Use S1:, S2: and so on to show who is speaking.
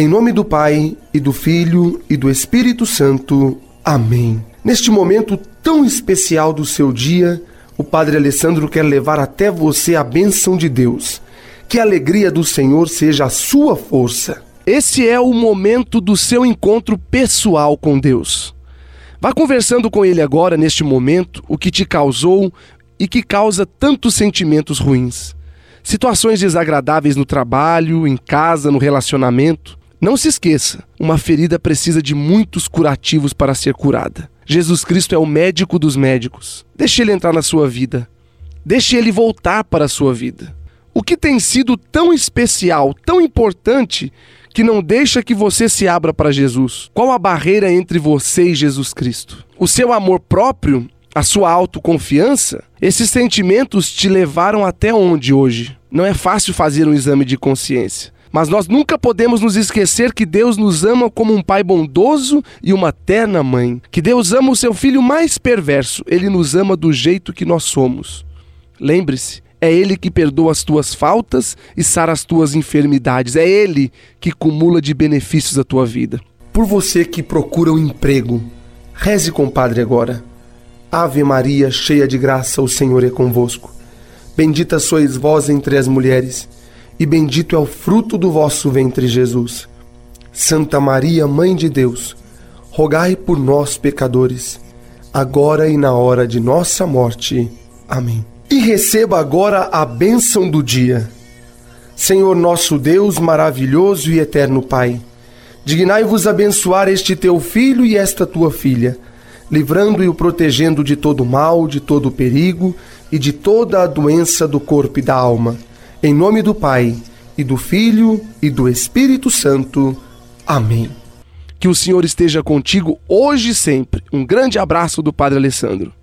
S1: Em nome do Pai, e do Filho, e do Espírito Santo. Amém. Neste momento tão especial do seu dia, o Padre Alessandro quer levar até você a bênção de Deus. Que a alegria do Senhor seja a sua força.
S2: Esse é o momento do seu encontro pessoal com Deus. Vá conversando com Ele agora, neste momento, o que te causou e que causa tantos sentimentos ruins. Situações desagradáveis no trabalho, em casa, no relacionamento. Não se esqueça, uma ferida precisa de muitos curativos para ser curada. Jesus Cristo é o médico dos médicos. Deixe ele entrar na sua vida. Deixe ele voltar para a sua vida. O que tem sido tão especial, tão importante, que não deixa que você se abra para Jesus? Qual a barreira entre você e Jesus Cristo? O seu amor próprio? A sua autoconfiança? Esses sentimentos te levaram até onde hoje? Não é fácil fazer um exame de consciência. Mas nós nunca podemos nos esquecer que Deus nos ama como um pai bondoso e uma terna mãe. Que Deus ama o seu filho mais perverso. Ele nos ama do jeito que nós somos. Lembre-se, é Ele que perdoa as tuas faltas e sara as tuas enfermidades. É Ele que cumula de benefícios a tua vida.
S1: Por você que procura um emprego, reze com Padre agora. Ave Maria, cheia de graça, o Senhor é convosco. Bendita sois vós entre as mulheres e bendito é o fruto do vosso ventre, Jesus. Santa Maria, Mãe de Deus, rogai por nós, pecadores, agora e na hora de nossa morte. Amém. E receba agora a bênção do dia. Senhor nosso Deus, maravilhoso e eterno Pai, dignai-vos abençoar este teu filho e esta tua filha, livrando e o protegendo de todo mal, de todo perigo e de toda a doença do corpo e da alma em nome do Pai, e do Filho, e do Espírito Santo. Amém.
S2: Que o Senhor esteja contigo hoje e sempre. Um grande abraço do Padre Alessandro.